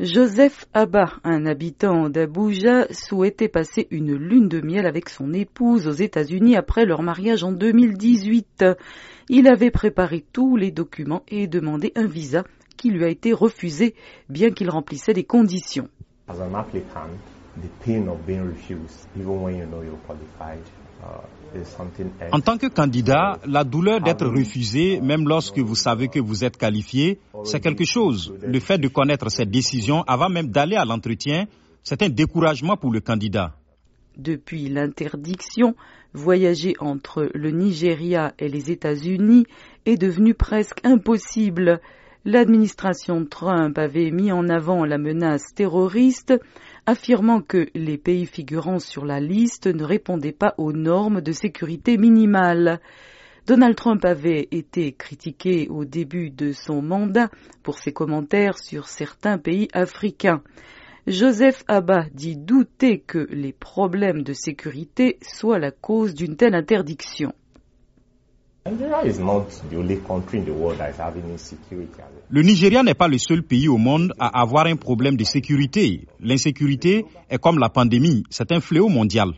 Joseph Abba, un habitant d'Abuja, souhaitait passer une lune de miel avec son épouse aux États-Unis après leur mariage en 2018. Il avait préparé tous les documents et demandé un visa qui lui a été refusé, bien qu'il remplissait des conditions. En tant que candidat, la douleur d'être refusé, même lorsque vous savez que vous êtes qualifié, c'est quelque chose. Le fait de connaître cette décision avant même d'aller à l'entretien, c'est un découragement pour le candidat. Depuis l'interdiction, voyager entre le Nigeria et les États-Unis est devenu presque impossible. L'administration Trump avait mis en avant la menace terroriste, affirmant que les pays figurant sur la liste ne répondaient pas aux normes de sécurité minimales. Donald Trump avait été critiqué au début de son mandat pour ses commentaires sur certains pays africains. Joseph Abba dit douter que les problèmes de sécurité soient la cause d'une telle interdiction. Le Nigeria n'est pas le seul pays au monde à avoir un problème de sécurité. L'insécurité est comme la pandémie, c'est un fléau mondial.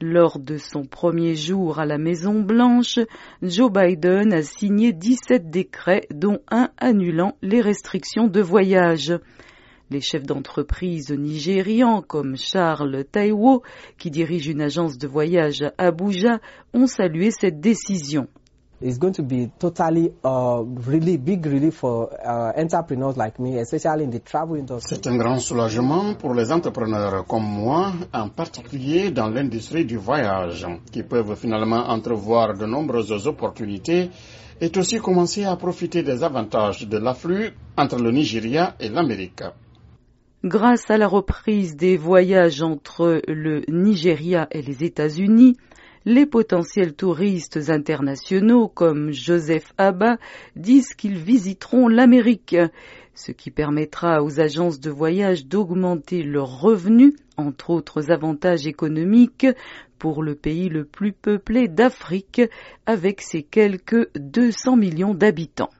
Lors de son premier jour à la Maison Blanche, Joe Biden a signé 17 décrets, dont un annulant les restrictions de voyage. Les chefs d'entreprise nigérians comme Charles Taiwo, qui dirige une agence de voyage à Abuja, ont salué cette décision. C'est un grand soulagement pour les entrepreneurs comme moi, en particulier dans l'industrie du voyage, qui peuvent finalement entrevoir de nombreuses opportunités et aussi commencer à profiter des avantages de l'afflux entre le Nigeria et l'Amérique. Grâce à la reprise des voyages entre le Nigeria et les États-Unis, les potentiels touristes internationaux comme Joseph Abba disent qu'ils visiteront l'Amérique, ce qui permettra aux agences de voyage d'augmenter leurs revenus, entre autres avantages économiques, pour le pays le plus peuplé d'Afrique, avec ses quelques 200 millions d'habitants.